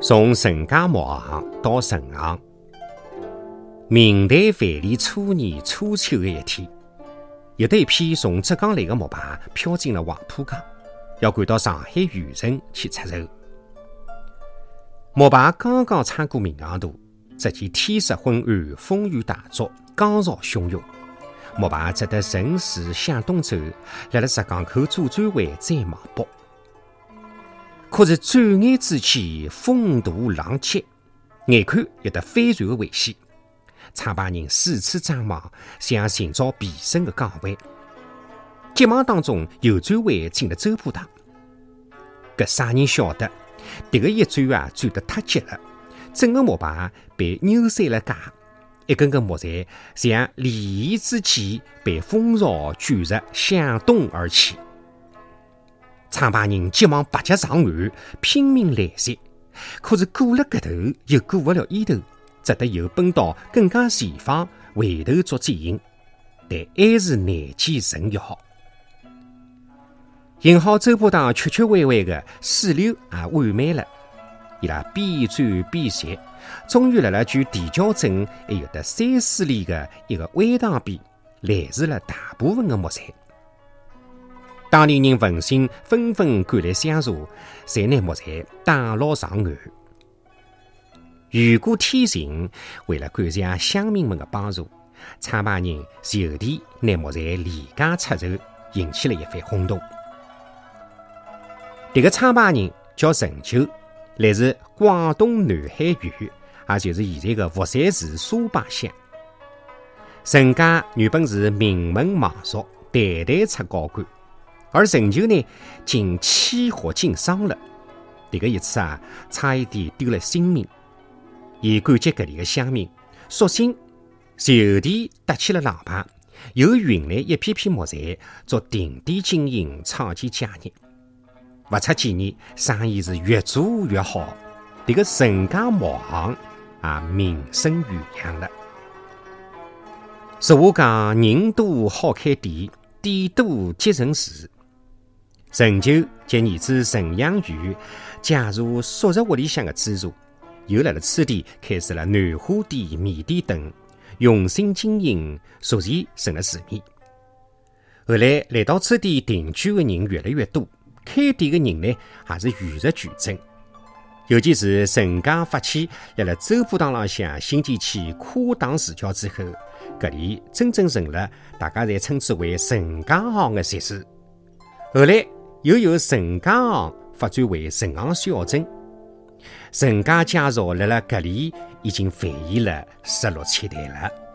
从陈家木行到陈行，明代万历初年初秋的一天，有得一批从浙江来的木牌飘进了黄浦江，要赶到上海渔城去出售。木牌刚刚穿过闵行渡，只见天色昏暗，风雨大作，江潮汹涌。木牌只得顺势向东走，辣辣浙江口左转弯，再往北。可是转眼之间，风大浪急，眼看有得翻船的危险。创办人四处张望，想寻找避身的港湾。急忙当中，右转弯进了周浦塘。搿啥人晓得？迭个一转啊，转得太急了，整个木排被扭碎了架，一根根木材像利益之箭，被风潮卷着向东而去。创办人急忙拔脚上岸，拼命拦截，可是过了搿头又过不了伊头，只得又奔到更加前方，回头做接应，但还是难见成效。幸好周伯堂曲曲弯弯的水流也缓慢了，伊拉边转边歇，终于辣辣距地窖镇还有得三四里的一个弯塘边拦住了大部分的木材。当地人闻讯纷纷赶来相助，才拿木材打捞上岸。雨过天晴，为了感谢乡民们的帮助，创办人就地拿木材廉价出售，引起了一番轰动。这个创办人叫陈九，来自广东南海县，也就是现在的佛山市沙坝乡。陈家原本是名门望族，代代出高官。而陈旧呢，竟起火经伤了。这个一次啊，差一点丢了性命。伊感激搿里的乡民，索性就地搭起了廊棚，又运来一批批木材，做定点经营，创建家业。不出几年，生意是越做越好。这个陈家木行啊，名声远扬了。俗话讲，人多好开店，店多结成事。陈旧及儿子陈养宇加入宿舍屋里向的资助，又辣辣此地开设了南花店、面店等，用心经营，逐渐成了市面。后来来到此地定居的人越来越多，开店的人呢也是与日俱增。尤其是陈家发起辣辣周浦塘浪向新建起跨塘石桥之后，搿里真正成了大家侪称之为陈家行的集市。后来。又由陈家行发展为陈行小镇，陈家家族辣辣搿里已经繁衍了十六七代了。